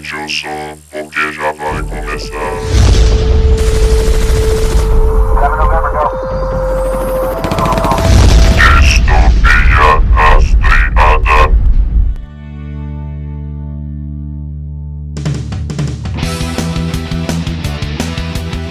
Aumente o som, porque já vai começar. Distopia rastreada.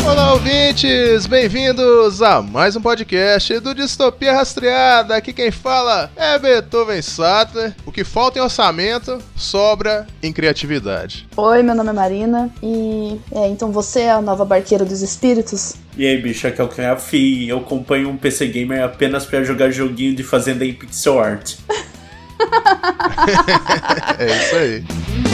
Olá, ouvintes! Bem-vindos a mais um podcast do Distopia Rastreada. Aqui quem fala é Beethoven Sattler. Que falta em orçamento sobra em criatividade. Oi, meu nome é Marina e é, então você é a nova barqueira dos espíritos? E aí, bicho, aqui é o Craft e eu acompanho um PC Gamer apenas pra jogar joguinho de fazenda em pixel art. é isso aí.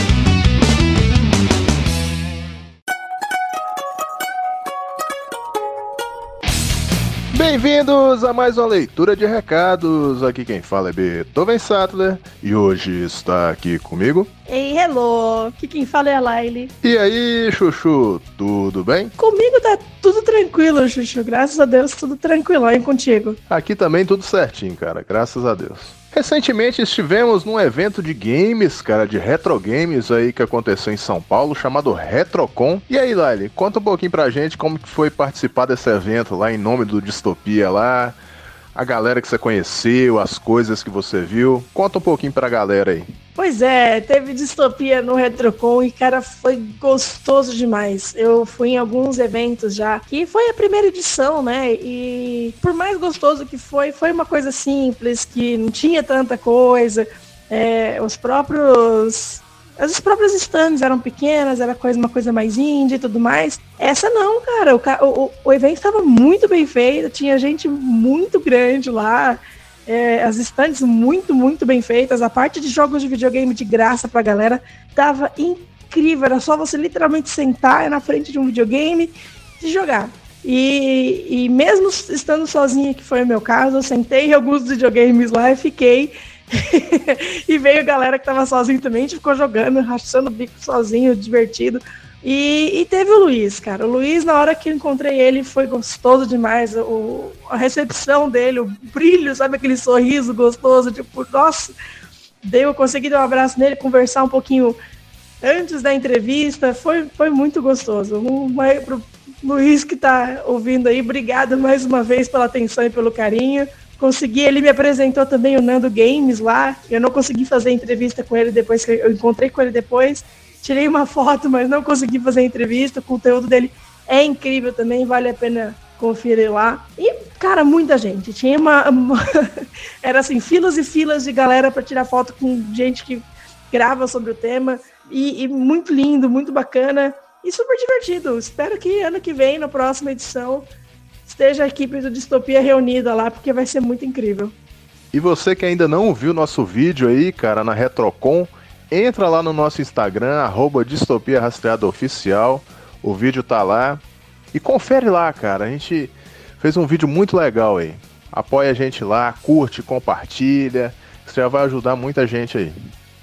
Bem-vindos a mais uma leitura de recados. Aqui quem fala é Beethoven Sattler e hoje está aqui comigo. Ei, hello! Aqui quem fala é a Laile. E aí, Chuchu, tudo bem? Comigo tá tudo tranquilo, Chuchu. Graças a Deus, tudo tranquilo aí contigo. Aqui também tudo certinho, cara. Graças a Deus. Recentemente estivemos num evento de games, cara, de retro games aí que aconteceu em São Paulo, chamado Retrocon. E aí, Laile, conta um pouquinho pra gente como que foi participar desse evento lá em nome do Distopia lá, a galera que você conheceu, as coisas que você viu. Conta um pouquinho pra galera aí. Pois é, teve distopia no Retrocon e, cara, foi gostoso demais. Eu fui em alguns eventos já, que foi a primeira edição, né? E por mais gostoso que foi, foi uma coisa simples, que não tinha tanta coisa. É, os próprios. As próprias stands eram pequenas, era coisa, uma coisa mais indie e tudo mais. Essa não, cara. O, o, o evento estava muito bem feito, tinha gente muito grande lá. É, as stands muito, muito bem feitas. A parte de jogos de videogame de graça pra galera tava incrível. Era só você literalmente sentar na frente de um videogame e jogar. E, e mesmo estando sozinha, que foi o meu caso, eu sentei em alguns videogames lá e fiquei. e veio a galera que tava sozinho também, a gente ficou jogando, rachando o bico sozinho, divertido. E, e, teve o Luiz, cara. O Luiz, na hora que eu encontrei ele, foi gostoso demais. O, a recepção dele, o brilho, sabe aquele sorriso gostoso, tipo, nossa. Deu, eu consegui dar um abraço nele, conversar um pouquinho antes da entrevista. Foi, foi muito gostoso. Um, pro Luiz que tá ouvindo aí, obrigado mais uma vez pela atenção e pelo carinho. Consegui, ele me apresentou também o Nando Games lá. Eu não consegui fazer entrevista com ele depois que eu encontrei com ele depois tirei uma foto, mas não consegui fazer entrevista. O conteúdo dele é incrível também, vale a pena conferir lá. E, cara, muita gente. Tinha uma. uma era assim, filas e filas de galera para tirar foto com gente que grava sobre o tema. E, e, muito lindo, muito bacana e super divertido. Espero que ano que vem, na próxima edição, esteja a equipe do Distopia reunida lá, porque vai ser muito incrível. E você que ainda não viu nosso vídeo aí, cara, na Retrocon, entra lá no nosso Instagram, arroba Distopia Oficial. O vídeo tá lá. E confere lá, cara. A gente fez um vídeo muito legal aí. Apoia a gente lá, curte, compartilha. Isso já vai ajudar muita gente aí.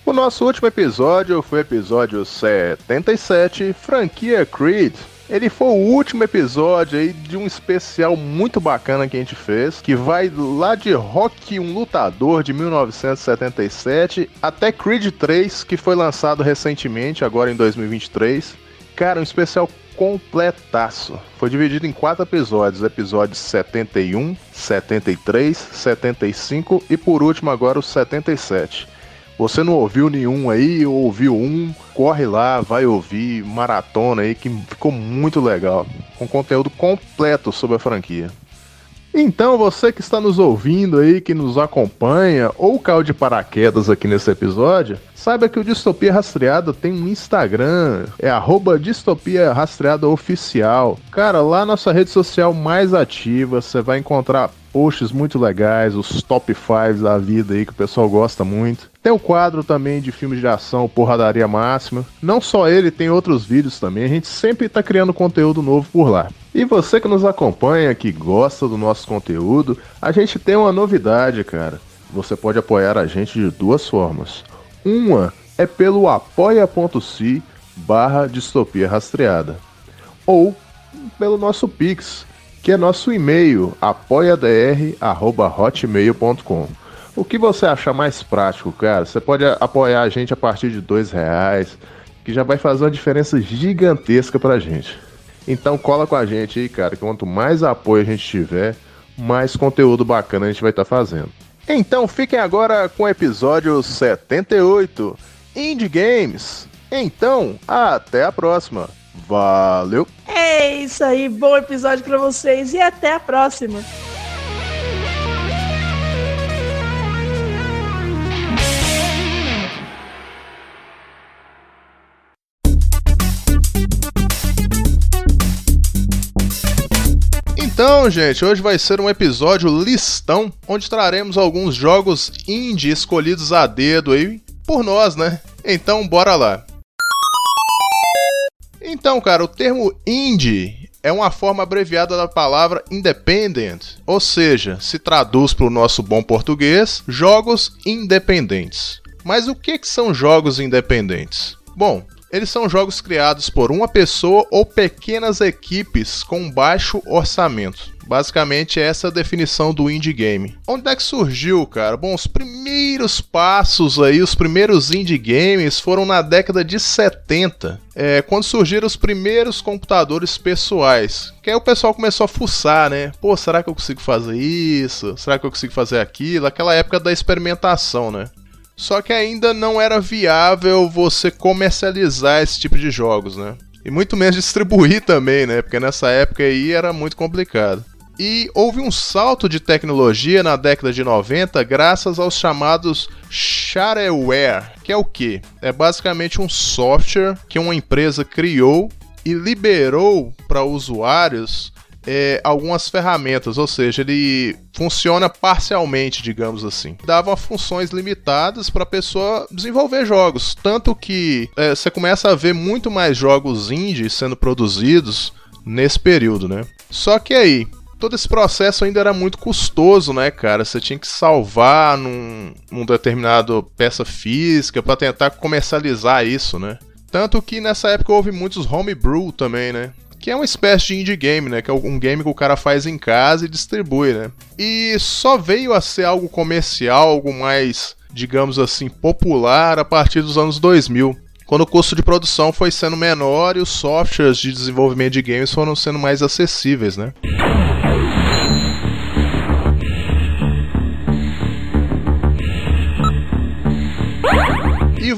O nosso último episódio foi o episódio 77, franquia Creed. Ele foi o último episódio aí de um especial muito bacana que a gente fez, que vai lá de Rock um Lutador de 1977 até Creed 3, que foi lançado recentemente, agora em 2023. Cara, um especial completaço. Foi dividido em quatro episódios: episódios 71, 73, 75 e por último agora o 77. Você não ouviu nenhum aí, ou ouviu um, corre lá, vai ouvir, maratona aí, que ficou muito legal. Com conteúdo completo sobre a franquia. Então, você que está nos ouvindo aí, que nos acompanha, ou caiu de paraquedas aqui nesse episódio, saiba que o Distopia Rastreada tem um Instagram, é arroba Distopia Rastreada Oficial. Cara, lá nossa rede social mais ativa, você vai encontrar posts muito legais, os top 5 da vida aí que o pessoal gosta muito. Tem o quadro também de filmes de ação, Porradaria Máxima. Não só ele, tem outros vídeos também. A gente sempre está criando conteúdo novo por lá. E você que nos acompanha, que gosta do nosso conteúdo, a gente tem uma novidade, cara. Você pode apoiar a gente de duas formas. Uma é pelo apoia.se barra distopia rastreada. Ou pelo nosso Pix, que é nosso e-mail, apoiadr.hotmail.com. O que você achar mais prático, cara? Você pode apoiar a gente a partir de dois reais, que já vai fazer uma diferença gigantesca pra gente. Então cola com a gente aí, cara. Quanto mais apoio a gente tiver, mais conteúdo bacana a gente vai estar tá fazendo. Então fiquem agora com o episódio 78, Indie Games. Então, até a próxima. Valeu! É isso aí, bom episódio para vocês e até a próxima. Então, gente, hoje vai ser um episódio listão, onde traremos alguns jogos indie escolhidos a dedo aí por nós, né? Então, bora lá. Então, cara, o termo indie é uma forma abreviada da palavra independent, ou seja, se traduz para o nosso bom português, jogos independentes. Mas o que, que são jogos independentes? Bom, eles são jogos criados por uma pessoa ou pequenas equipes com baixo orçamento. Basicamente, essa é a definição do indie game. Onde é que surgiu, cara? Bom, os primeiros passos aí, os primeiros indie games foram na década de 70, é, quando surgiram os primeiros computadores pessoais. Que aí o pessoal começou a fuçar, né? Pô, será que eu consigo fazer isso? Será que eu consigo fazer aquilo? Aquela época da experimentação, né? Só que ainda não era viável você comercializar esse tipo de jogos, né? E muito menos distribuir também, né? Porque nessa época aí era muito complicado. E houve um salto de tecnologia na década de 90 graças aos chamados shareware, que é o que? É basicamente um software que uma empresa criou e liberou para usuários é, algumas ferramentas, ou seja, ele funciona parcialmente, digamos assim. Dava funções limitadas para a pessoa desenvolver jogos, tanto que é, você começa a ver muito mais jogos indie sendo produzidos nesse período, né? Só que aí, todo esse processo ainda era muito custoso, né, cara? Você tinha que salvar num, num determinado peça física para tentar comercializar isso, né? Tanto que nessa época houve muitos homebrew também, né? que é uma espécie de indie game, né? Que é um game que o cara faz em casa e distribui, né? E só veio a ser algo comercial, algo mais, digamos assim, popular a partir dos anos 2000 quando o custo de produção foi sendo menor e os softwares de desenvolvimento de games foram sendo mais acessíveis, né?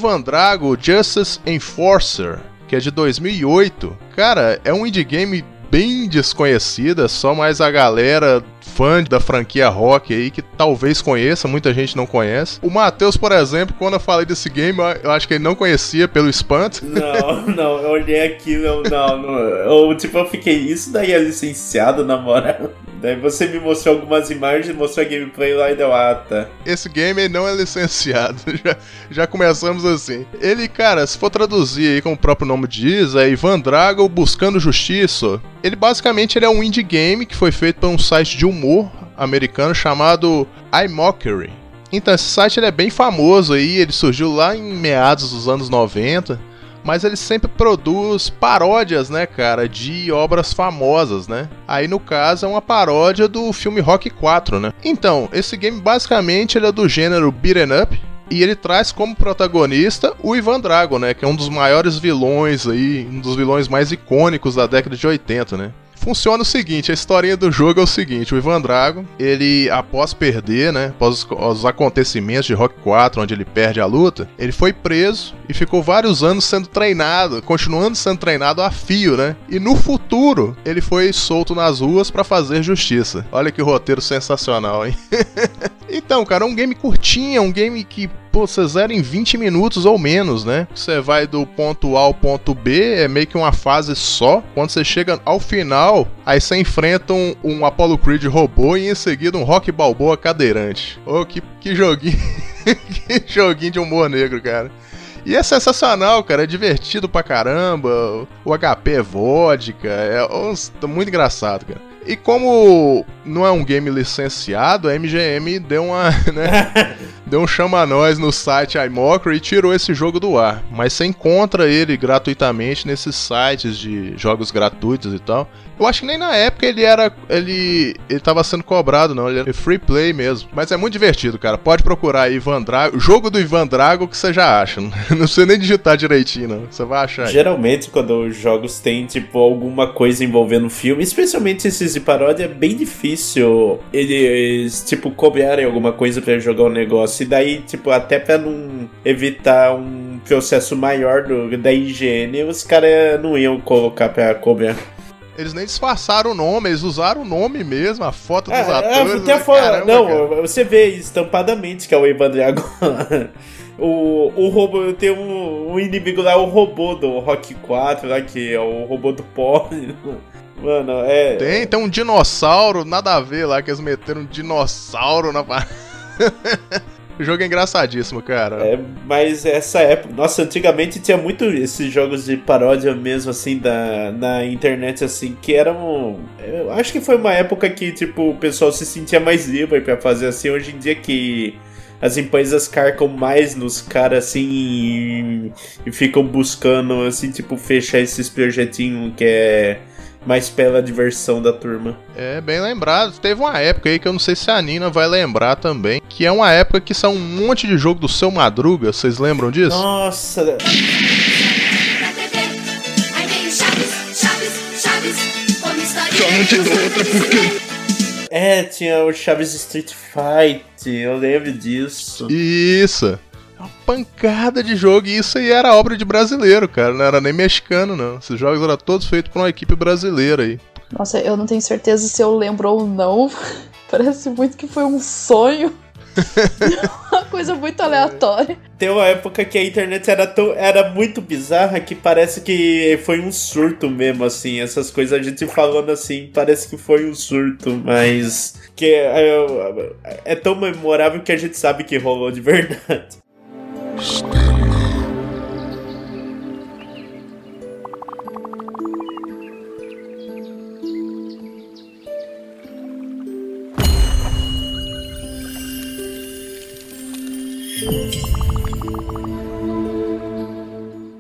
Ivan Drago Justice Enforcer que é de 2008. Cara, é um indie game bem desconhecida, só mais a galera fã da franquia rock aí que talvez conheça, muita gente não conhece. O Matheus, por exemplo, quando eu falei desse game, eu acho que ele não conhecia pelo espanto. Não, não, eu olhei aqui, não, não, não eu, tipo, eu fiquei, isso daí é licenciado, na moral. Daí você me mostrou algumas imagens, mostrou a gameplay lá e deu, ah, tá. Esse game não é licenciado, já, já começamos assim. Ele, cara, se for traduzir aí como o próprio nome diz, é Ivan Drago Buscando Justiça. Ele basicamente ele é um indie game que foi feito por um site de humor americano chamado iMockery. Então, esse site ele é bem famoso aí, ele surgiu lá em meados dos anos 90 mas ele sempre produz paródias, né, cara, de obras famosas, né? Aí no caso é uma paródia do filme Rock 4, né? Então, esse game basicamente ele é do gênero beat'em up, e ele traz como protagonista o Ivan Drago, né? Que é um dos maiores vilões aí, um dos vilões mais icônicos da década de 80, né? Funciona o seguinte, a historinha do jogo é o seguinte, o Ivan Drago, ele após perder, né, após os, os, acontecimentos de Rock 4, onde ele perde a luta, ele foi preso e ficou vários anos sendo treinado, continuando sendo treinado a fio, né? E no futuro, ele foi solto nas ruas para fazer justiça. Olha que roteiro sensacional, hein? então, cara, é um game curtinho, é um game que pô, você zera em 20 minutos ou menos, né? Você vai do ponto A ao ponto B, é meio que uma fase só. Quando você chega ao final, aí você enfrenta um, um Apollo Creed robô e em seguida um Rock Balboa cadeirante. Ô, oh, que, que joguinho. que joguinho de humor negro, cara. E é sensacional, cara. É divertido pra caramba. O HP é vodka. É muito engraçado, cara. E como não é um game licenciado, a MGM deu uma, né, deu um chama nós no site iMockery e tirou esse jogo do ar. Mas você encontra ele gratuitamente nesses sites de jogos gratuitos e tal. Eu acho que nem na época ele era. Ele. ele tava sendo cobrado, não. Ele era free play mesmo. Mas é muito divertido, cara. Pode procurar aí Ivan Drago. O jogo do Ivan Drago que você já acha. Não precisa nem digitar direitinho, não. Você vai achar aí. Geralmente, quando os jogos têm, tipo, alguma coisa envolvendo filme, especialmente esses de paródia, é bem difícil eles, tipo, cobrarem alguma coisa pra jogar o negócio. E daí, tipo, até pra não evitar um processo maior do, da higiene, os caras não iam colocar pra cobrar. Eles nem disfarçaram o nome, eles usaram o nome mesmo, a foto dos É, atores. é, tem a né? fo- Caramba, não, cara. você vê estampadamente que é o Ivan Drago. o, o robô, tem um, um inimigo lá, o robô do Rock 4, lá, que é o robô do pó. Mano, é. Tem, tem um dinossauro, nada a ver lá, que eles meteram um dinossauro na parada. O jogo é engraçadíssimo, cara. É, mas essa época, nossa, antigamente tinha muito esses jogos de paródia mesmo, assim, da, na internet, assim, que eram. Eu acho que foi uma época que, tipo, o pessoal se sentia mais livre pra fazer assim. Hoje em dia que as empresas carcam mais nos caras, assim, e, e ficam buscando, assim, tipo, fechar esses projetinhos que é mais pela diversão da turma. É, bem lembrado. Teve uma época aí que eu não sei se a Nina vai lembrar também, que é uma época que são um monte de jogo do Seu Madruga, vocês lembram disso? Nossa, Pra TV, aí vem o Chaves, Chaves, Chaves, como história. é, tinha o Chaves Street Fight, eu lembro disso. Isso. Pancada de jogo, e isso aí era obra de brasileiro, cara, não era nem mexicano, não. Esses jogos eram todos feitos por uma equipe brasileira aí. Nossa, eu não tenho certeza se eu lembro ou não. Parece muito que foi um sonho. Uma coisa muito aleatória. Tem uma época que a internet era, tão, era muito bizarra que parece que foi um surto mesmo, assim. Essas coisas a gente falando assim, parece que foi um surto, mas. que é, é tão memorável que a gente sabe que rolou de verdade.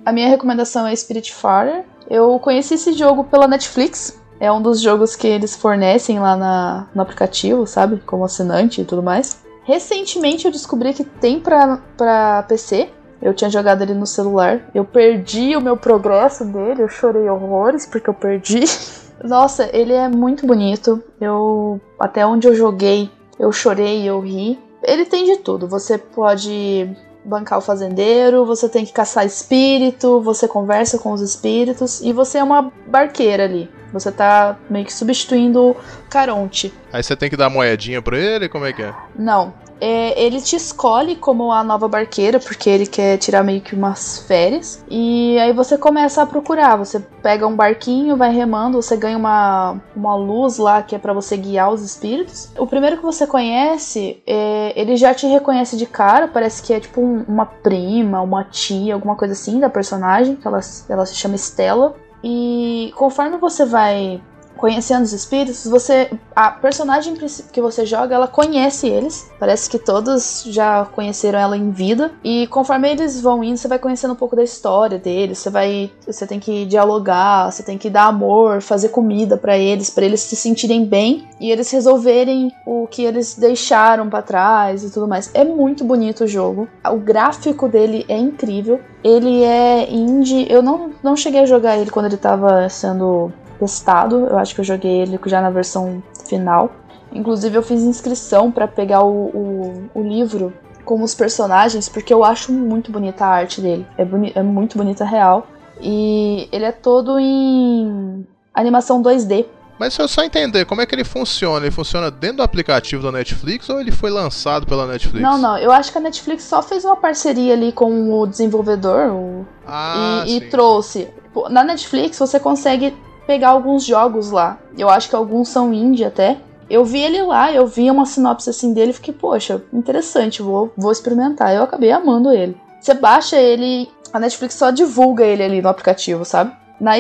A minha recomendação é Spiritfarer. Eu conheci esse jogo pela Netflix. É um dos jogos que eles fornecem lá na- no aplicativo, sabe? Como assinante e tudo mais. Recentemente eu descobri que tem pra, pra PC. Eu tinha jogado ele no celular. Eu perdi o meu progresso dele. Eu chorei horrores porque eu perdi. Nossa, ele é muito bonito. Eu até onde eu joguei, eu chorei, eu ri. Ele tem de tudo. Você pode bancar o fazendeiro, você tem que caçar espírito, você conversa com os espíritos e você é uma barqueira ali. Você tá meio que substituindo Caronte. Aí você tem que dar moedinha pra ele, como é que é? Não. É, ele te escolhe como a nova barqueira, porque ele quer tirar meio que umas férias. E aí você começa a procurar. Você pega um barquinho, vai remando, você ganha uma, uma luz lá que é pra você guiar os espíritos. O primeiro que você conhece, é, ele já te reconhece de cara, parece que é tipo um- uma prima, uma tia, alguma coisa assim da personagem, que ela, ela se chama Stella. E conforme você vai conhecendo os espíritos, você a personagem que você joga, ela conhece eles. Parece que todos já conheceram ela em vida. E conforme eles vão indo, você vai conhecendo um pouco da história deles. Você vai, você tem que dialogar, você tem que dar amor, fazer comida pra eles, pra eles se sentirem bem e eles resolverem o que eles deixaram pra trás e tudo mais. É muito bonito o jogo. O gráfico dele é incrível. Ele é indie. Eu não, não cheguei a jogar ele quando ele tava sendo testado. Eu acho que eu joguei ele já na versão final. Inclusive, eu fiz inscrição pra pegar o, o, o livro com os personagens, porque eu acho muito bonita a arte dele. É, boni é muito bonita real. E ele é todo em animação 2D. Mas se eu só entender, como é que ele funciona? Ele funciona dentro do aplicativo da Netflix ou ele foi lançado pela Netflix? Não, não, eu acho que a Netflix só fez uma parceria ali com o desenvolvedor o- Ah, e, e trouxe. Na Netflix você consegue pegar alguns jogos lá. Eu acho que alguns são indie até. Eu vi ele lá, eu vi uma sinopse assim dele e fiquei, poxa, interessante, vou, vou experimentar. Eu acabei amando ele. Você baixa ele, a Netflix só divulga ele ali no aplicativo, sabe? Na,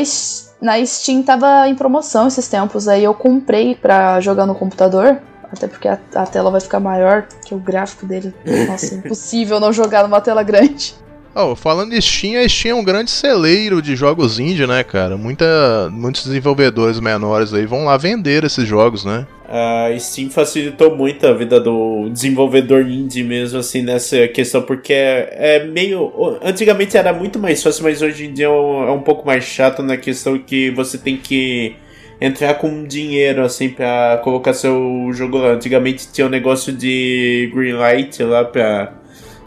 na Steam tava em promoção esses tempos, aí eu comprei pra jogar no computador. Até porque a, a tela vai ficar maior, que o gráfico dele. Nossa, impossível não jogar numa tela grande. Oh, falando em Steam, a Steam é um grande celeiro de jogos indie, né, cara? Muita, muitos desenvolvedores menores aí vão lá vender esses jogos, né? A Steam facilitou muito a vida do desenvolvedor indie mesmo, assim, nessa questão, porque é, meio. Antigamente era muito mais fácil, mas hoje em dia é um, é um pouco mais chato na questão que você tem que entrar com dinheiro, assim, pra colocar seu jogo lá. Antigamente tinha um negócio de greenlight lá pra.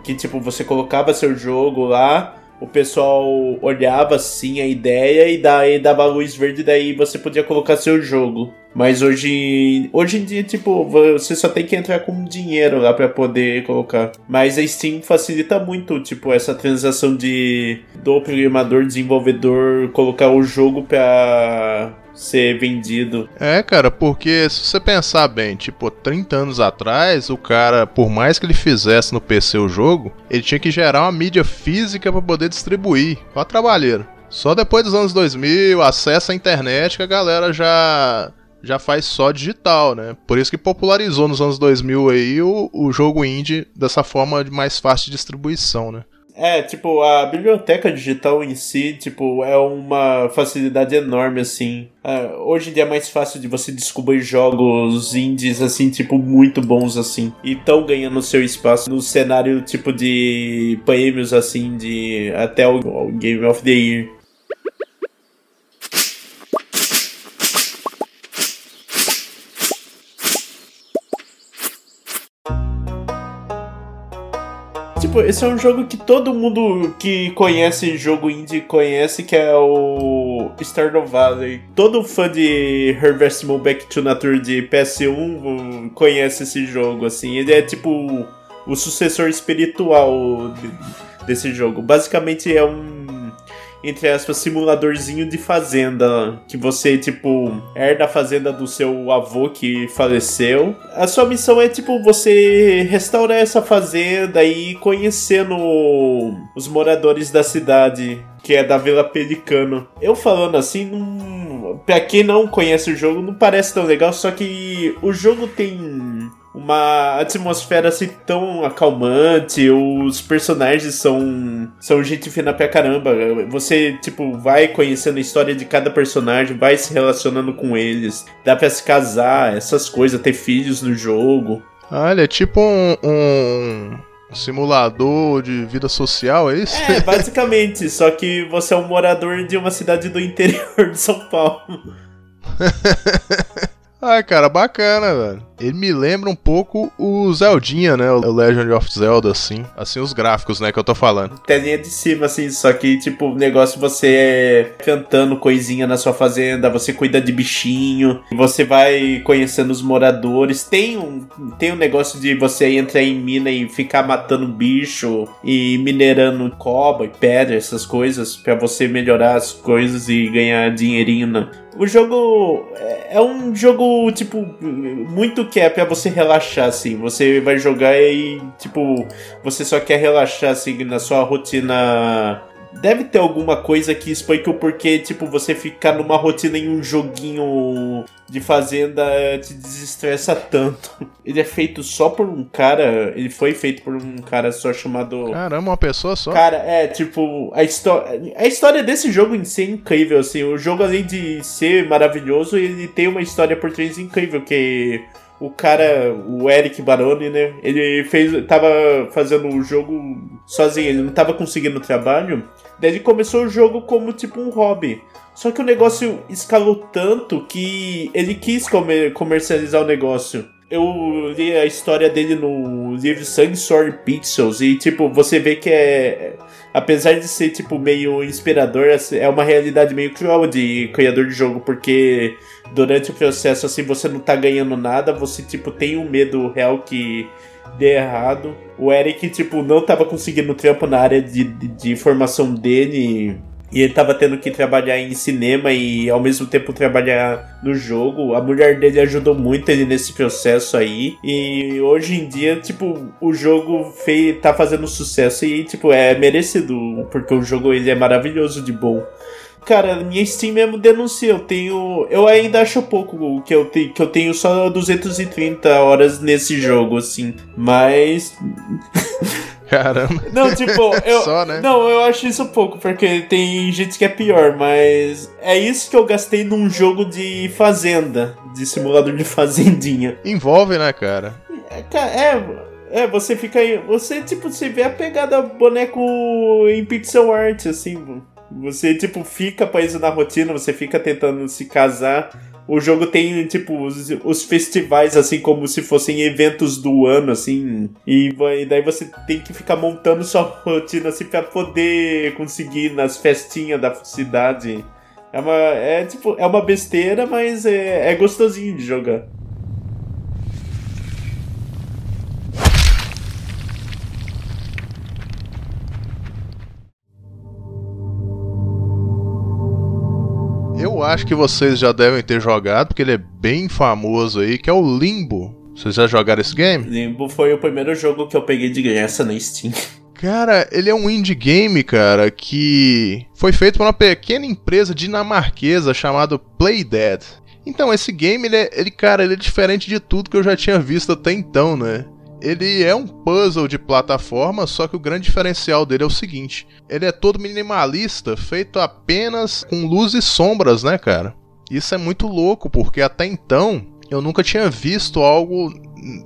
Que tipo, você colocava seu jogo lá, o pessoal olhava assim a ideia e daí dava luz verde, daí você podia colocar seu jogo. Mas hoje, hoje em dia, tipo, você só tem que entrar com dinheiro lá pra poder colocar. Mas a Steam facilita muito, tipo, essa transação de do programador, desenvolvedor, colocar o jogo pra ser vendido. É, cara, porque se você pensar bem, tipo, 30 anos atrás, o cara, por mais que ele fizesse no PC o jogo, ele tinha que gerar uma mídia física pra poder distribuir. Ó, trabalheiro. Só depois dos anos 2000, acesso à internet, que a galera já já faz só digital, né? Por isso que popularizou nos anos 2000 aí o, o jogo indie dessa forma de mais fácil de distribuição, né? É, tipo, a biblioteca digital em si, tipo, é uma facilidade enorme, assim. É, hoje em dia é mais fácil de você descobrir jogos indies, assim, tipo, muito bons, assim. E estão ganhando seu espaço no cenário, tipo, de prêmios, assim, de até o, o Game of the Year. Tipo, esse é um jogo que todo mundo que conhece jogo indie conhece, que é o Stardew Valley. Todo fã de Harvest Moon Back to Nature de PS1 conhece esse jogo, assim. Ele é tipo o sucessor espiritual de- desse jogo. Basicamente é um entre aspas, simuladorzinho de fazenda. Que você, tipo, herda a fazenda do seu avô que faleceu. A sua missão é, tipo, você restaurar essa fazenda e ir conhecendo os moradores da cidade. Que é da Vila Pelicano. Eu falando assim, não... pra quem não conhece o jogo, não parece tão legal. Só que o jogo tem uma atmosfera assim tão acalmante, os personagens são são gente fina pra caramba. Você, tipo, vai conhecendo a história de cada personagem, vai se relacionando com eles, dá pra se casar, essas coisas, ter filhos no jogo. Ah, ele é tipo um, um simulador de vida social, é isso? É, basicamente, só que você é um morador de uma cidade do interior de São Paulo. Ai, cara, bacana, velho. Ele me lembra um pouco o Zeldinha, né? O Legend of Zelda, assim. Assim, os gráficos, né, que eu tô falando. Telinha de cima, assim, só que, tipo, o negócio você cantando coisinha na sua fazenda, você cuida de bichinho, você vai conhecendo os moradores. Tem um, tem um negócio de você entrar em mina e ficar matando bicho e minerando cobre, pedra, essas coisas, pra você melhorar as coisas e ganhar dinheirinho. Né? O jogo é é um jogo, tipo, muito que é pra você relaxar, assim. Você vai jogar e, tipo, você só quer relaxar, assim, na sua rotina. Deve ter alguma coisa que explique o porquê, tipo, você ficar numa rotina em um joguinho de fazenda te desestressa tanto. Ele é feito só por um cara. Ele foi feito por um cara só chamado. Caramba, uma pessoa só. Cara, é, tipo, a história. A história desse jogo em si é incrível, assim. O jogo, além de ser maravilhoso, ele tem uma história por trás incrível, que o cara, o Eric Baroni, né? Ele fez. tava fazendo o jogo sozinho, ele não tava conseguindo trabalho. Daí ele começou o jogo como tipo um hobby. Só que o negócio escalou tanto que ele quis comer- comercializar o negócio. Eu li a história dele no livro Sangue, Sword Pixels e, tipo, você vê que é... Apesar de ser, tipo, meio inspirador, é uma realidade meio cruel de criador de jogo, porque durante o processo, assim, você não tá ganhando nada, você, tipo, tem um medo real que dê errado. O Eric, tipo, não tava conseguindo trampo na área de, de, de formação dele e ele tava tendo que trabalhar em cinema e ao mesmo tempo trabalhar no jogo. A mulher dele ajudou muito ele nesse processo aí. E hoje em dia, tipo, o jogo fei, tá fazendo sucesso e, tipo, é merecido, porque o jogo ele é maravilhoso de bom. Cara, minha Steam mesmo denuncia. Eu tenho. Eu ainda acho pouco que eu, te, que eu tenho só 230 horas nesse jogo, assim. Mas. Caramba. Não, tipo, eu. Só, né? Não, eu acho isso pouco, porque tem gente que é pior, mas. É isso que eu gastei num jogo de fazenda. De simulador de fazendinha. Envolve, né, cara? É, é, é, você fica aí. Você, tipo, você vê a pegada boneco em pixel art, assim. Você, tipo, fica preso na rotina, você fica tentando se casar. O jogo tem, tipo, os, os festivais, assim, como se fossem eventos do ano, assim. E, vai- daí você tem que ficar montando sua rotina, assim, pra poder conseguir nas festinhas da cidade. É uma, é, tipo, é uma besteira, mas é, é gostosinho de jogar. Acho que vocês já devem ter jogado, porque ele é bem famoso aí, que é o Limbo. Vocês já jogaram esse game? Limbo foi o primeiro jogo que eu peguei de graça na Steam. Cara, ele é um indie game, cara, que foi feito por uma pequena empresa dinamarquesa chamada Playdead. Então, esse game, ele, é, ele, cara, ele é diferente de tudo que eu já tinha visto até então, né? Ele é um puzzle de plataforma, só que o grande diferencial dele é o seguinte: ele é todo minimalista, feito apenas com luz e sombras, né, cara? Isso é muito louco, porque até então eu nunca tinha visto algo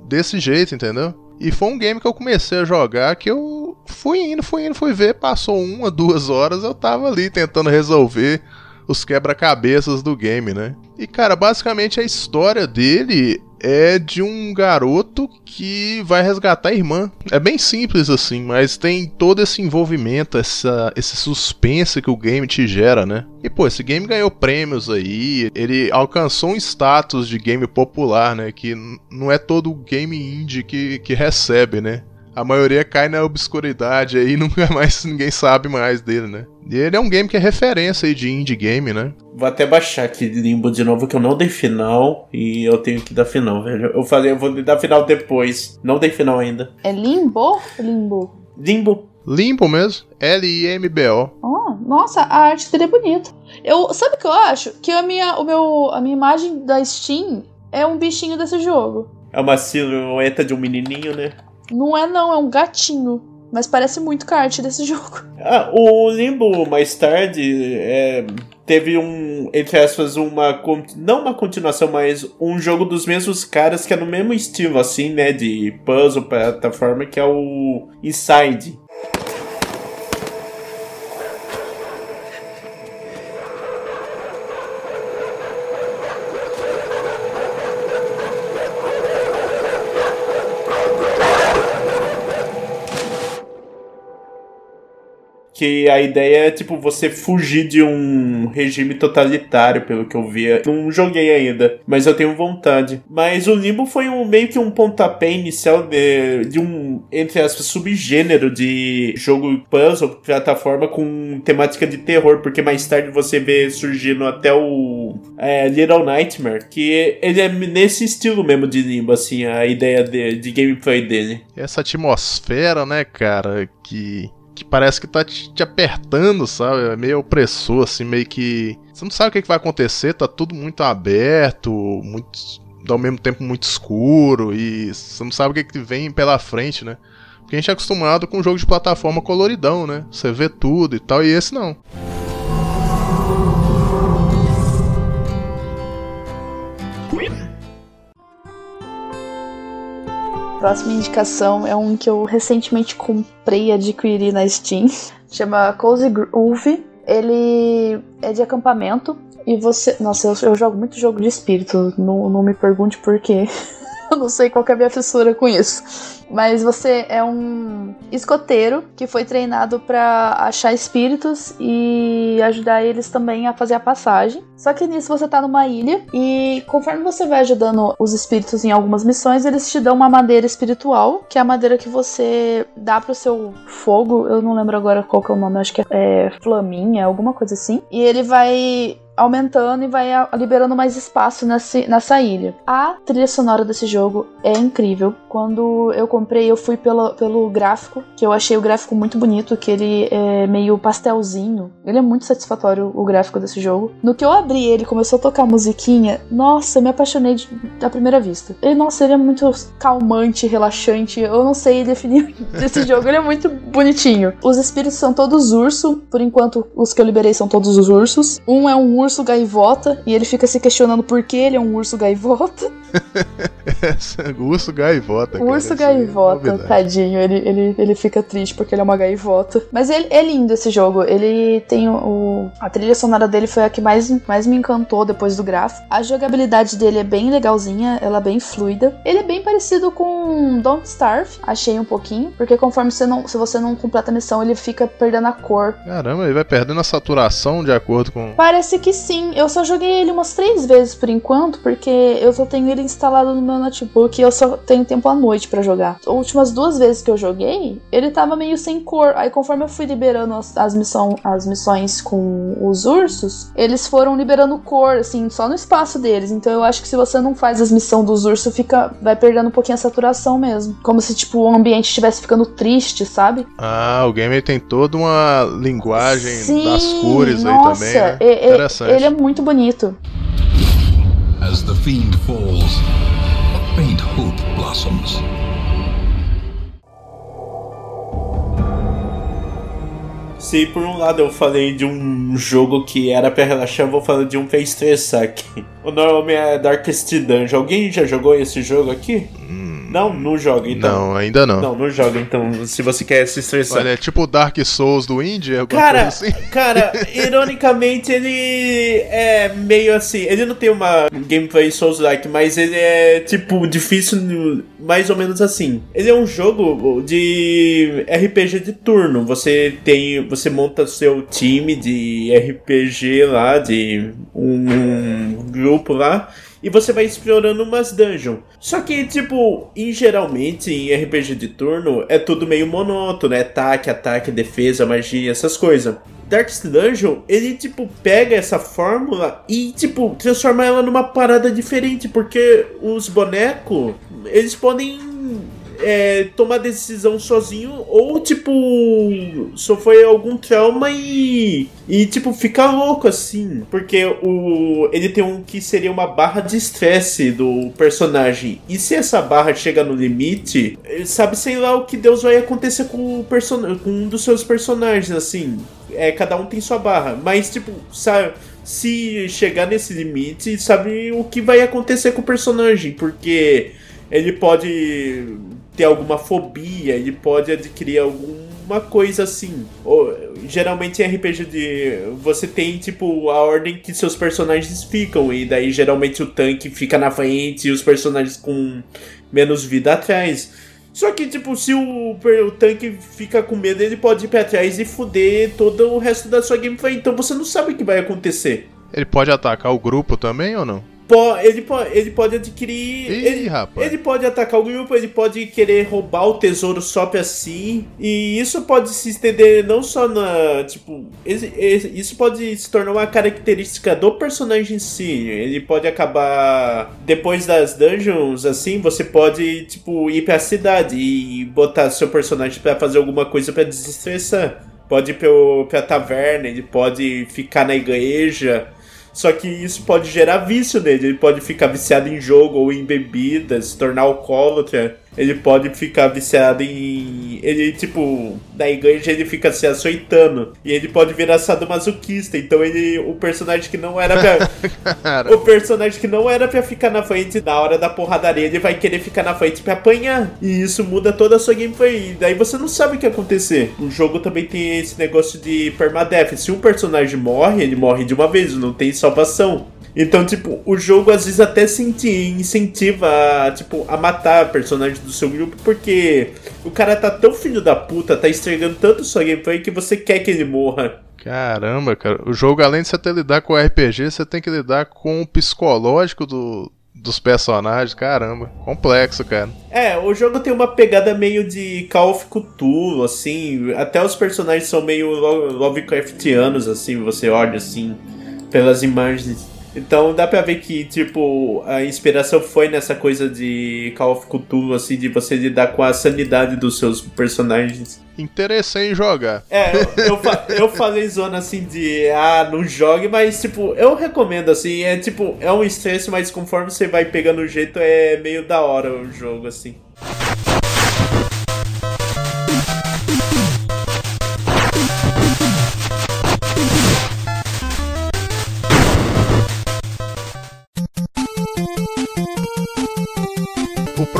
desse jeito, entendeu? E foi um game que eu comecei a jogar que eu fui indo, fui indo, fui ver, passou uma, duas horas, eu tava ali tentando resolver os quebra-cabeças do game, né? E cara, basicamente a história dele é de um garoto que vai resgatar a irmã. É bem simples assim, mas tem todo esse envolvimento, essa, esse suspense que o game te gera, né? E pô, esse game ganhou prêmios aí, ele alcançou um status de game popular, né? Que não é todo game indie que, que recebe, né? A maioria cai na obscuridade aí e nunca mais ninguém sabe mais dele, né? E ele é um game que é referência aí de indie game, né? Vou até baixar aqui Limbo de novo, que eu não dei final e eu tenho que dar final, velho. Eu falei, eu vou dar final depois. Não dei final ainda. É limbo? Limbo. Limbo. Limbo mesmo, L-I-M-B-O. Oh, nossa, a arte dele é bonita. Eu, sabe o que eu acho? Que a minha, o meu, a minha imagem da Steam é um bichinho desse jogo. É uma silhueta de um menininho, né? Não é não, é um gatinho. Mas parece muito com a arte desse jogo. Ah, o Limbo, mais tarde, é, teve um, entre aspas, uma. Não uma continuação, mas um jogo dos mesmos caras que é no mesmo estilo, assim, né? De puzzle, plataforma, que é o Inside. Que a ideia é, tipo, você fugir de um regime totalitário, pelo que eu vi. Não joguei ainda, mas eu tenho vontade. Mas o Limbo foi um, meio que um pontapé inicial de, de um, entre aspas, subgênero de jogo puzzle, plataforma com temática de terror, porque mais tarde você vê surgindo até o é, Little Nightmare, que ele é nesse estilo mesmo de Limbo, assim, a ideia de, de gameplay dele. Essa atmosfera, né, cara, que, parece que tá te, te apertando, sabe? É meio opressor, assim, meio que. Você não sabe o que, que vai acontecer, tá tudo muito aberto, muito. ao mesmo tempo muito escuro, e você não sabe o que, que vem pela frente, né? Porque a gente é acostumado com um jogo de plataforma coloridão, né? Você vê tudo e tal, e esse não. Próxima indicação é um que eu recentemente comprei e adquiri na Steam. Chama Cozy Groove. Ele é de acampamento. E você. Nossa, eu, eu jogo muito jogo de espírito. Não, não me pergunte por quê. eu não sei qual é a minha fissura com isso. Mas você é um escoteiro que foi treinado pra achar espíritos e ajudar eles também a fazer a passagem. Só que nisso você tá numa ilha e conforme você vai ajudando os espíritos em algumas missões, eles te dão uma madeira espiritual, que é a madeira que você dá pro seu fogo. Eu não lembro agora qual que é o nome, acho que é, é flaminha, alguma coisa assim. E ele vai aumentando e vai liberando mais espaço nesse, nessa ilha. A trilha sonora desse jogo é incrível. Quando eu comprei, eu fui pelo, pelo gráfico, que eu achei o gráfico muito bonito, que ele é meio pastelzinho. Ele é muito satisfatório, o gráfico desse jogo. No que eu abri ele, começou a tocar musiquinha, nossa, eu me apaixonei de, da primeira vista. Ele, nossa, ele é muito calmante, relaxante. Eu não sei definir desse jogo, ele é muito bonitinho. Os espíritos são todos urso, por enquanto os que eu liberei são todos os ursos. Um é um urso gaivota e ele fica se questionando por que ele é um urso gaivota. urso gaivota. Cara, urso é gaivota, novidade. tadinho, ele, ele, ele fica triste porque ele é uma gaivota. Mas ele é lindo esse jogo. Ele tem o, o- A trilha sonora dele foi a que mais, mais me encantou depois do gráfico. A jogabilidade dele é bem legalzinha, ela é bem fluida. Ele é bem parecido com Don't Starve, achei um pouquinho. Porque conforme você não. Se você não completa a missão, ele fica perdendo a cor. Caramba, ele vai perdendo a saturação de acordo com. Parece que sim. Eu só joguei ele umas três vezes por enquanto, porque eu só tenho ele instalado no meu notebook e eu só tenho tempo à noite pra jogar. As últimas duas vezes que eu joguei, ele tava meio sem cor. Aí conforme eu fui liberando as, as, missão, as missões com os ursos, eles foram liberando cor, assim, só no espaço deles. Então eu acho que se você não faz as missões dos ursos, fica. vai perdendo um pouquinho a saturação mesmo. Como se, tipo, o ambiente estivesse ficando triste, sabe? Ah, o game tem toda uma linguagem Sim, das cores aí nossa, também, né? e- e- Interessante. Ele é muito bonito. As the fiend falls, a faint hope blossoms. Se por um lado eu falei de um jogo que era pra relaxar, eu vou falar de um pra estressar aqui. O nome é Darkest Dungeon. Alguém já jogou esse jogo aqui? Não, não joga então. Não, ainda não. Não, não joga então, se você quer se estressar. Olha, é tipo o Dark Souls do Indie, alguma Cara, coisa assim. cara, ironicamente ele é meio assim. Ele não tem uma gameplay Souls-like, mas ele é tipo difícil, mais ou menos assim. Ele é um jogo de RPG de turno. Você tem, você monta seu time de RPG lá, de um grupo lá. E você vai explorando umas dungeons. Só que, tipo, em geralmente em RPG de turno é tudo meio monótono, é ataque, ataque, defesa, magia, essas coisas. Darkest Dungeon, ele, tipo, pega essa fórmula e, tipo, transforma ela numa parada diferente, porque os bonecos, eles podem é, tomar decisão sozinho ou, tipo, sofrer algum trauma e, e, tipo, ficar louco assim. Porque o, ele tem um que seria uma barra de estresse do personagem. E se essa barra chega no limite, eh, sabe, sei lá o que Deus vai acontecer com, o person com um dos seus personagens, assim. É, cada um tem sua barra. Mas, tipo, sabe se chegar nesse limite, sabe o que vai acontecer com o personagem, porque ele pode ter alguma fobia, ele pode adquirir alguma coisa assim. Ou, geralmente em RPG de você tem tipo a ordem que seus personagens ficam e daí geralmente o tanque fica na frente e os personagens com menos vida atrás. Só que, tipo, se o, o tanque fica com medo, ele pode ir pra trás e fuder todo o resto da sua gameplay. Então você não sabe o que vai acontecer. Ele pode atacar o grupo também ou não? Po- ele, po- ele pode adquirir. Ih, ele, rapaz. ele pode atacar o grupo, ele pode querer roubar o tesouro só pra si. E isso pode se estender não só na. Tipo. esse- esse- isso pode se tornar uma característica do personagem em si. Ele pode acabar. Depois das dungeons, assim, você pode, tipo, ir pra cidade e botar seu personagem pra fazer alguma coisa pra desestressar. Pode ir pro, pra taverna, ele pode ficar na igreja. Só que isso pode gerar vício nele. Ele pode ficar viciado em jogo ou em bebidas, se tornar alcoólatra. Ele pode ficar viciado em. Ele, tipo, na igreja ele fica se açoitando. E ele pode virar sadomasoquista. Então ele. O personagem que não era pra. O personagem que não era pra ficar na frente na hora da porradaria, ele vai querer ficar na frente pra apanhar. E isso muda toda a sua gameplay. E daí você não sabe o que acontecer. O jogo também tem esse negócio de permadeath. Se um personagem morre, ele morre de uma vez, não tem salvação. Então, tipo, o jogo às vezes até se incentiva a, tipo, a matar personagens do seu grupo, porque o cara tá tão filho da puta, tá estragando tanto sua gameplay que você quer que ele morra. caramba, cara. O jogo, além de você ter lidar com o RPG, você tem que lidar com o psicológico do, dos personagens. Caramba, complexo, cara. É, o jogo tem uma pegada meio de Call of Cthulhu, assim. Até os personagens são meio Lo- Lovecraftianos, assim, você olha assim. pelas imagens. Então dá pra ver que, tipo, a inspiração foi nessa coisa de Call of Cthulhu, assim, de você lidar com a sanidade dos seus personagens. Interessei em jogar. É, eu, eu, fa- eu falei zona assim de, ah, não jogue, mas, tipo, eu recomendo, assim, é tipo, é um estresse, mas conforme você vai pegando o jeito, é meio da hora o jogo, assim.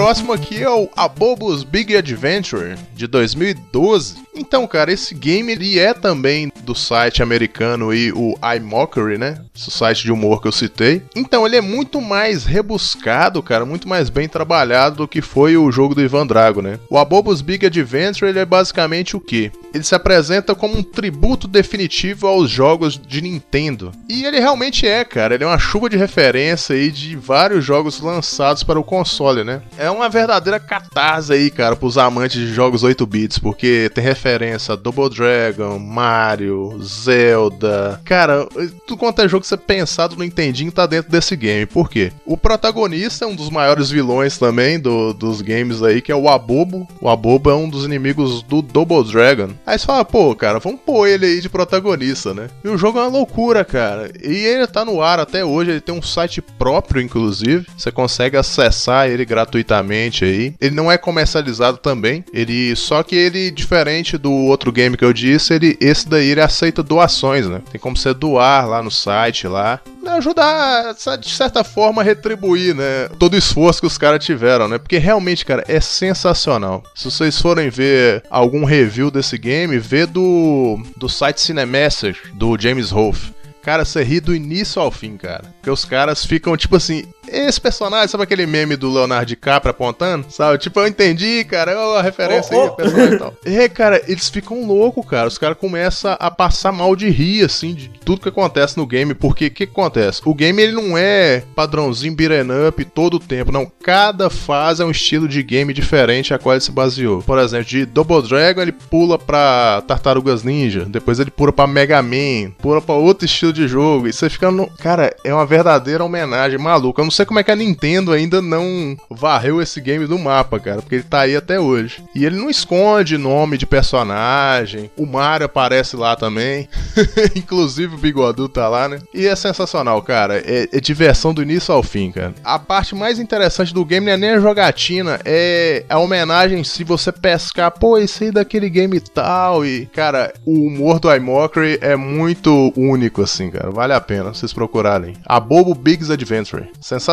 Próximo aqui é o Abobos Big Adventure de 2012. Então, cara, esse game ele é também do site americano aí, o iMockery, né? Esse site de humor que eu citei. Então, ele é muito mais rebuscado, cara, muito mais bem trabalhado do que foi o jogo do Ivan Drago, né? O Abobos Big Adventure ele é basicamente o quê? Ele se apresenta como um tributo definitivo aos jogos de Nintendo. E ele realmente é, cara. Ele é uma chuva de referência aí de vários jogos lançados para o console, né? É uma verdadeira catarse aí, cara, pros amantes de jogos 8 bits, porque tem referência a Double Dragon, Mario, Zelda. Cara, tudo quanto é jogo que você pensado no Nintendinho tá dentro desse game. Por quê? O protagonista é um dos maiores vilões também do- dos games aí, que é o Abobo. O Abobo é um dos inimigos do Double Dragon. Aí você fala, pô, cara, vamos pôr ele aí de protagonista, né? E o jogo é uma loucura, cara. E ele tá no ar até hoje, ele tem um site próprio, inclusive. Você consegue acessar ele gratuitamente aí. Ele não é comercializado também. Ele. Só que ele, diferente do outro game que eu disse, ele, esse daí ele aceita doações, né? Tem como você doar lá no site lá. Ajudar, de certa forma, a retribuir, né? Todo o esforço que os caras tiveram, né? Porque realmente, cara, é sensacional. Se vocês forem ver algum review desse game, vê do, do site Cinemaster, do James Rolfe. Cara, você ri do início ao fim, cara. Porque os caras ficam, tipo assim, esse personagem, sabe aquele meme do Leonardo DiCaprio apontando? Sabe? Tipo, eu entendi, cara, ó, a referência Oh, aí, oh. o personagem e tal. É, cara, eles ficam loucos, cara. Os caras começam a passar mal de rir, assim, de tudo que acontece no game. Porque o que, que acontece? O game, ele não é padrãozinho beat'em up todo o tempo, não. Cada fase é um estilo de game diferente a qual ele se baseou. Por exemplo, de Double Dragon, ele pula pra Tartarugas Ninja. Depois ele pula pra Mega Man. Pula pra outro estilo de jogo. E você fica no... Cara, é uma verdadeira homenagem maluca. Eu não sei como é que a Nintendo ainda não varreu esse game do mapa, cara. Porque ele tá aí até hoje. E ele não esconde nome de personagem. O Mario aparece lá também. Inclusive o Bigodu tá lá, né? E é sensacional, cara. É, é diversão do início ao fim, cara. A parte mais interessante do game não é nem a jogatina, é a homenagem se você pescar, pô, esse aí daquele game tal. E, cara, o humor do iMockery é muito único, assim, cara. Vale a pena vocês procurarem. A Bobo Big's Adventure. Sensacional.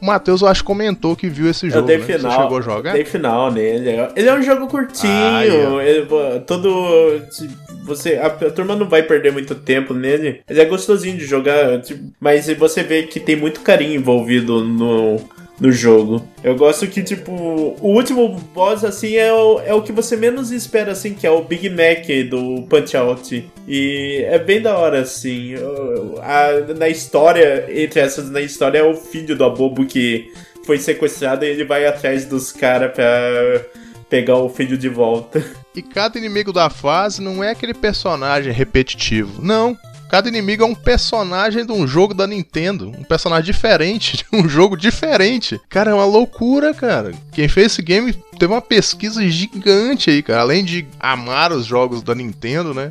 O Matheus, eu acho, comentou que viu esse Eu jogo. dei né? Você final. chegou a jogar? Dei final nele. Ele é um jogo curtinho. Ah, é. ele- todo. Você, a, a turma não vai perder muito tempo nele. Ele é gostosinho de jogar. tipo, mas você vê que tem muito carinho envolvido no. No jogo. Eu gosto que, tipo, o último boss, assim, é o, é o que você menos espera, assim, que é o Big Mac do Punch Out. E é bem da hora, assim. A- na história, entre essas, na história, é o filho do Abobo que foi sequestrado e ele vai atrás dos caras pra pegar o filho de volta. E cada inimigo da fase não é aquele personagem repetitivo. Não. Cada inimigo é um personagem de um jogo da Nintendo. Um personagem diferente, de um jogo diferente. Cara, é uma loucura, cara. Quem fez esse game teve uma pesquisa gigante aí, cara. Além de amar os jogos da Nintendo, né?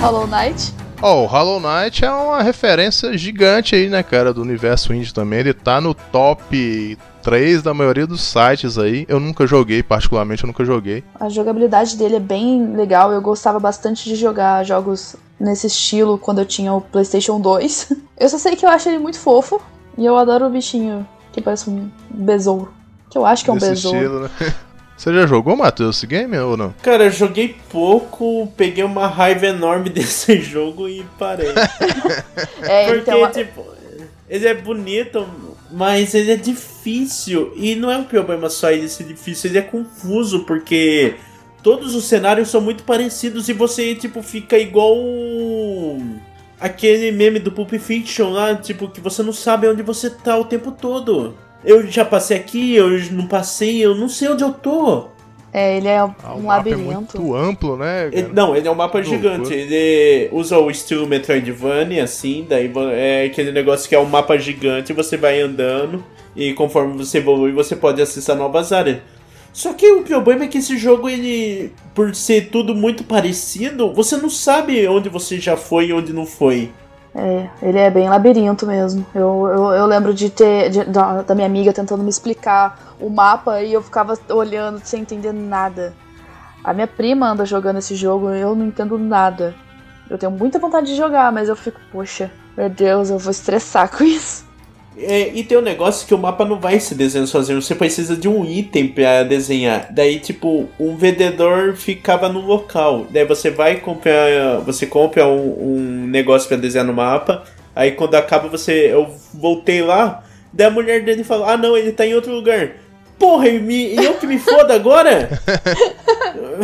Hollow Knight. Ó, o Hollow Knight é uma referência gigante aí, né, cara, do universo indie também. Ele tá no top 3 da maioria dos sites aí. Eu nunca joguei, particularmente eu nunca joguei. A jogabilidade dele é bem legal. Eu gostava bastante de jogar jogos nesse estilo quando eu tinha o PlayStation 2. Eu só sei que eu acho ele muito fofo. E eu adoro o bichinho que parece um besouro. Que eu acho que é um desse besouro. estilo, né? Você já jogou, Matheus, esse game ou não? Cara, eu joguei pouco, peguei uma raiva enorme desse jogo e parei. É, Porque, uma... tipo, ele é bonito, mas ele é difícil. E não é um problema só ele ser difícil, ele é confuso, porque todos os cenários são muito parecidos e você, tipo, fica igual aquele meme do Pulp Fiction lá, tipo, que você não sabe onde você tá o tempo todo. Eu já passei aqui, eu não passei, eu não sei onde eu tô. É, ele é Ah, um mapa é labirinto. muito amplo, né? Ele- não, ele é um mapa gigante. Ele usa o estilo Metroidvania, assim, daí é aquele negócio que é um mapa gigante, você vai andando e conforme você evolui, você pode acessar novas áreas. Só que o problema é que esse jogo, ele, por ser tudo muito parecido, você não sabe onde você já foi e onde não foi. É, ele é bem labirinto mesmo. Eu, eu, eu lembro de ter de- da, da minha amiga tentando me explicar o mapa e eu ficava olhando sem entender nada. A minha prima anda jogando esse jogo e eu não entendo nada. Eu tenho muita vontade de jogar, mas eu fico, poxa, meu Deus, eu vou estressar com isso. É, e tem um negócio que o mapa não vai se desenhar sozinho, você precisa de um item pra desenhar. Daí, tipo, um vendedor ficava no local. Daí você vai comprar. Você compra um, um negócio pra desenhar no mapa. Aí quando acaba você. Eu voltei lá. Daí a mulher dele falou: Ah não, ele tá em outro lugar. Porra, e, me, e eu que me foda agora?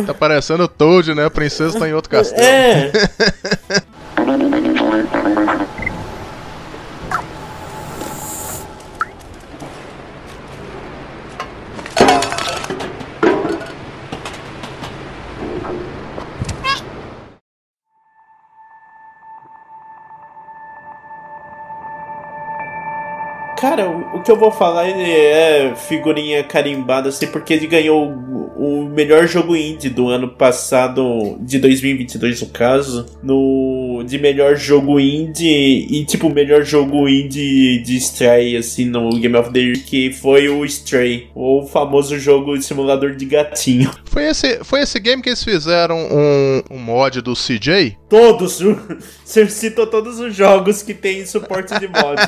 Tá parecendo o Toad, né? A princesa tá em outro castelo. é. o que eu vou falar ele é figurinha carimbada, assim, porque ele ganhou o, melhor jogo indie do ano passado, de 2022 no caso, no de melhor jogo indie e tipo o melhor jogo indie de estreia assim no Game of the Year, que foi o Stray, o famoso jogo de simulador de gatinho. Foi, esse, foi esse game que eles fizeram um, um mod do CJ? Todos, você citou todos os jogos que tem suporte de mod.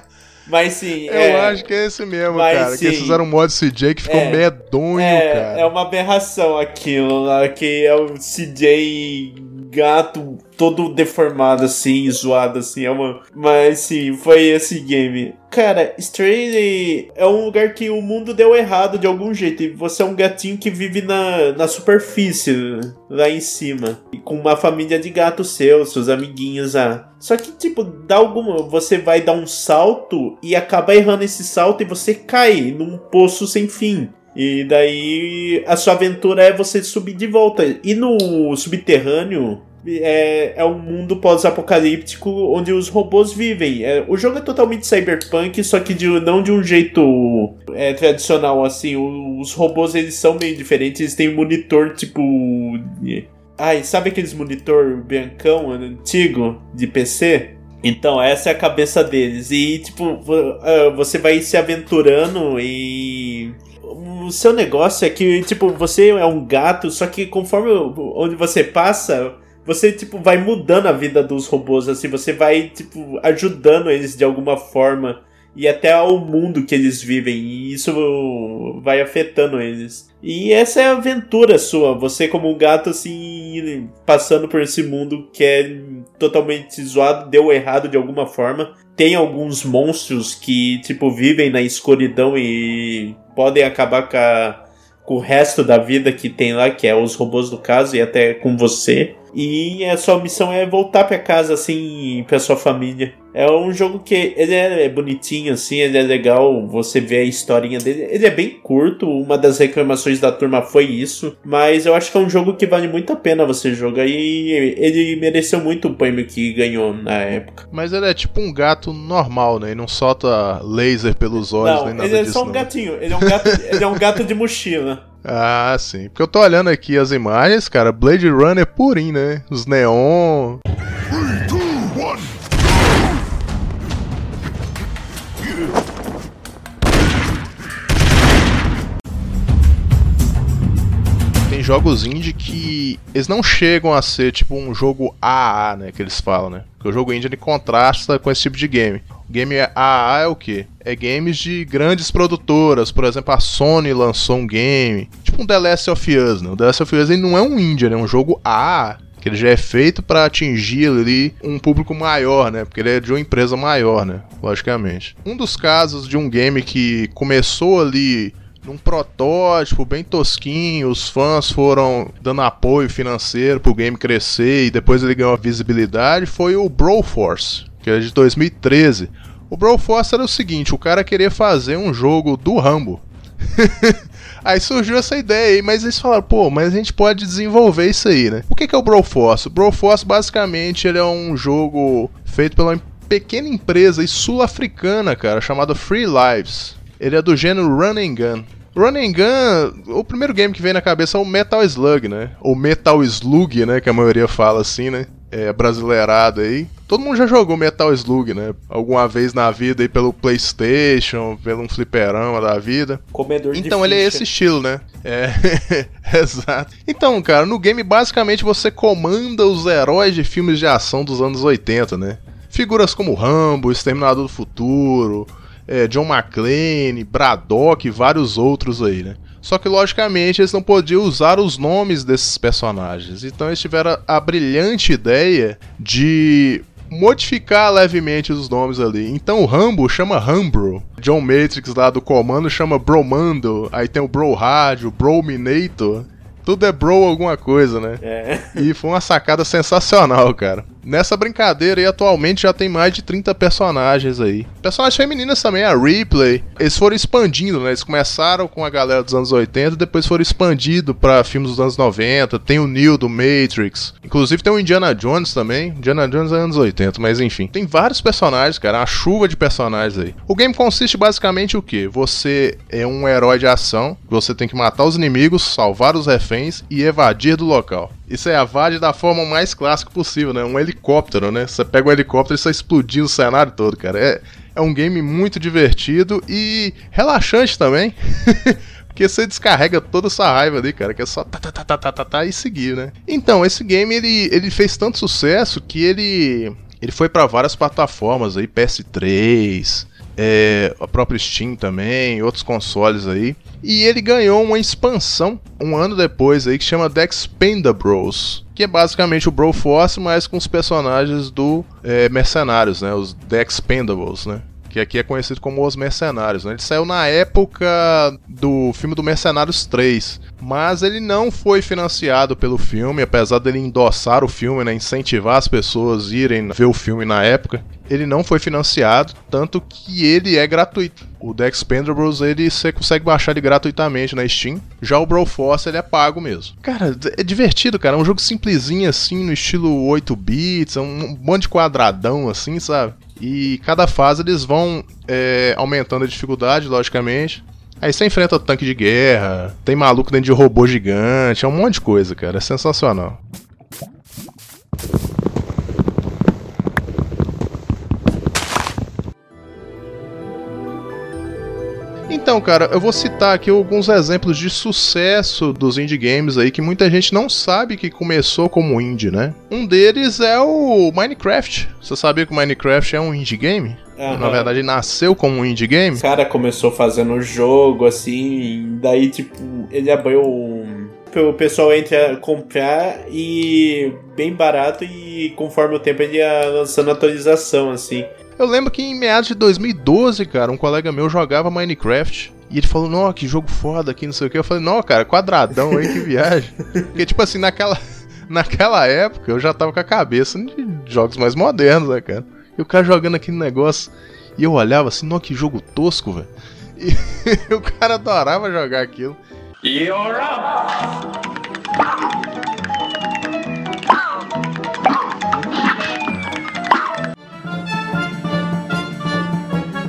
Mas sim, Eu é, acho que é esse mesmo, mas cara. Que eles sim. fizeram um mod CJ que ficou É, medonho, É, cara. é uma aberração aquilo que é o CJ gato todo deformado assim, zoado assim, é uma... Mas sim, foi esse game. Cara, Stray é um lugar que o mundo deu errado de algum jeito, e você é um gatinho que vive na, na superfície, lá em cima, e com uma família de gatos seus, seus amiguinhos lá. Só que, tipo, dá alguma. Você vai dar um salto e acaba errando esse salto e você cai num poço sem fim. E daí a sua aventura é você subir de volta. E no subterrâneo é, é um mundo pós-apocalíptico onde os robôs vivem. É, o jogo é totalmente cyberpunk, só que de- não de um jeito é, tradicional assim. O- os robôs eles são meio diferentes. Eles têm um monitor tipo. Ai, sabe aqueles monitor brancão antigo de PC? Então, essa é a cabeça deles. E, tipo, ah, você vai se aventurando e. O seu negócio é que, tipo, você é um gato, só que conforme onde você passa, você, tipo, vai mudando a vida dos robôs, assim, você vai, tipo, ajudando eles de alguma forma. E até ao mundo que eles vivem. E isso vai afetando eles. E essa é a aventura sua. Você, como um gato, assim, passando por esse mundo que é totalmente zoado, deu errado de alguma forma. Tem alguns monstros que, tipo, vivem na escuridão e podem acabar com, a- com o resto da vida que tem lá, que é os robôs do caso, e até com você. E a sua missão é voltar pra casa, assim, pra sua família. É um jogo que ele é bonitinho, assim, ele é legal, você vê a historinha dele. Ele é bem curto, uma das reclamações da turma foi isso, mas eu acho que é um jogo que vale muito a pena você jogar e ele mereceu muito o prêmio que ganhou na época. Mas ele é tipo um gato normal, né? E não solta laser pelos olhos não, nem nada ele é disso. só um não. gatinho, ele é um gato, ele é um gato de mochila. Ah, sim. Porque eu tô olhando aqui as imagens, cara. Blade Runner purinho, né? Os neon. Tem jogos indie que eles não chegam a ser tipo um jogo AA, né? Que eles falam, né? Porque o jogo indie ele contrasta com esse tipo de game. O game AA é o quê? É games de grandes produtoras. Por exemplo, a Sony lançou um game. Tipo um The Last of Us, né? O The Last of Us ele não é um indie, né? É um jogo AA. Que ele já é feito para atingir ali um público maior, né? Porque ele é de uma empresa maior, né? Logicamente. Um dos casos de um game que começou ali num protótipo bem tosquinho, os fãs foram dando apoio financeiro pro game crescer e depois ele ganhou visibilidade, foi o Broforce, que é de 2013. O Broforce era o seguinte, o cara queria fazer um jogo do Rambo. aí surgiu essa ideia aí, mas eles falaram, pô, mas a gente pode desenvolver isso aí, né? O que é o Broforce? O Broforce, basicamente, ele é um jogo feito pela pequena empresa sul-africana, cara, chamada Free Lives. Ele é do gênero Run and Gun. Run and Gun, o primeiro game que vem na cabeça é o Metal Slug, né? Ou Metal Slug, né? Que a maioria fala assim, né? É brasileirado aí. Todo mundo já jogou Metal Slug, né? Alguma vez na vida aí pelo PlayStation, pelo um fliperama da vida. Comedor de Então ele é ficha. esse estilo, né? É, exato. Então, cara, no game basicamente você comanda os heróis de filmes de ação dos anos 80, né? Figuras como Rambo, Exterminador do Futuro, é, John McClane, Braddock e vários outros aí, né? Só que, logicamente, eles não podiam usar os nomes desses personagens. Então eles tiveram a brilhante ideia de modificar levemente os nomes ali. Então o Rambo chama Rambro. John Matrix lá do comando chama Bromando. Aí tem o Bro Rádio, Brominator. Tudo é bro alguma coisa, né? É. E foi uma sacada sensacional, cara. Nessa brincadeira aí, atualmente já tem mais de 30 personagens aí. Personagens femininas também, a Ripley. Eles foram expandindo, né? Eles começaram com a galera dos anos 80, depois foram expandindo pra filmes dos anos 90. Tem o Neo do Matrix. Inclusive tem o Indiana Jones também. Indiana Jones é anos 80, mas enfim. Tem vários personagens, cara. Uma chuva de personagens aí. O game consiste basicamente o quê? Você é um herói de ação. Você tem que matar os inimigos, salvar os reféns e evadir do local. Isso é evade da forma mais clássica possível, né? Um helicóptero, né? Você pega um helicóptero e sai explodindo o cenário todo, cara. É, é um game muito divertido e relaxante também. Porque você descarrega toda essa raiva ali, cara, que é só tá, tá, tá, tá, tá, tá, tá e seguir, né? Então, esse game ele, ele fez tanto sucesso que ele ele foi pra várias plataformas aí, PS3, é, a própria Steam também, outros consoles aí. E ele ganhou uma expansão um ano depois aí que chama The Expendables, que é basicamente o Broforce, mas com os personagens do é, Mercenários, né? Os The Expendables, né? Que aqui é conhecido como Os Mercenários. Né? Ele saiu na época do filme do Mercenários 3. Mas ele não foi financiado pelo filme, apesar dele endossar o filme, né? incentivar as pessoas a irem ver o filme na época. Ele não foi financiado, tanto que ele é gratuito. O The Expendables, ele você consegue baixar ele gratuitamente na Steam. Já o Broforce, ele é pago mesmo. Cara, é divertido, cara. É um jogo simplesinho assim, no estilo 8 bits, é um monte de quadradão assim, sabe? E cada fase eles vão é, aumentando a dificuldade, logicamente. Aí você enfrenta tanque de guerra, tem maluco dentro de robô gigante, é um monte de coisa, cara. É sensacional. Então, cara, eu vou citar aqui alguns exemplos de sucesso dos indie games aí que muita gente não sabe que começou como indie, né? Um deles é o Minecraft. Você sabia que o Minecraft é um indie game? Aham. Na verdade, nasceu como um indie game. O cara começou fazendo jogo, assim, daí, tipo, ele abriu um. O pessoal entra a comprar e bem barato e conforme o tempo ele ia lançando atualização, assim. Eu lembro que em meados de 2012, cara, um colega meu jogava Minecraft. E ele falou, não, que jogo foda aqui, não sei o que. Eu falei, não, cara, quadradão aí, que viagem. Porque, tipo assim, naquela, naquela época eu já tava com a cabeça de jogos mais modernos, né, cara? E o cara jogando aquele negócio. E eu olhava assim, não, que jogo tosco, velho. E o cara adorava jogar aquilo.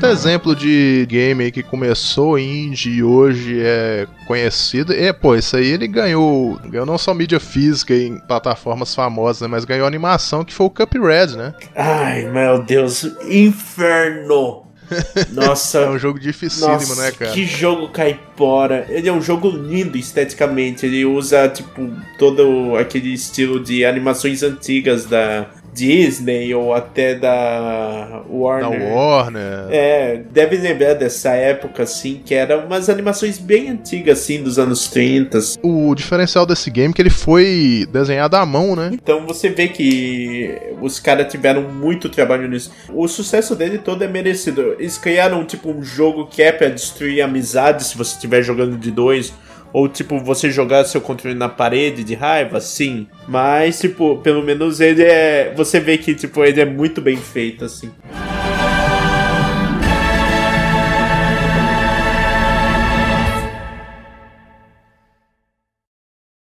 Outro exemplo de game aí que começou indie e hoje é conhecido. É, pô, isso aí ele ganhou, ganhou não só mídia física em plataformas famosas, né, mas ganhou animação que foi o Cuphead, né? Ai, meu Deus, inferno! Nossa, É um jogo dificílimo, Nossa, né, cara? que jogo caipora. Ele é um jogo lindo esteticamente. Ele usa, tipo, todo aquele estilo de animações antigas da Disney ou até da Da Warner. Warner. É, deve lembrar dessa época, assim, que eram umas animações bem antigas, assim, dos anos 30. O diferencial desse game é que ele foi desenhado à mão, né? Então você vê que os caras tiveram muito trabalho nisso. O sucesso dele todo é merecido. Eles criaram, tipo, um jogo que é pra destruir amizades se você estiver jogando de dois. Ou, tipo, você jogar seu controle na parede de raiva, sim. Mas, tipo, pelo menos ele é. Você vê que, tipo, ele é muito bem feito, assim.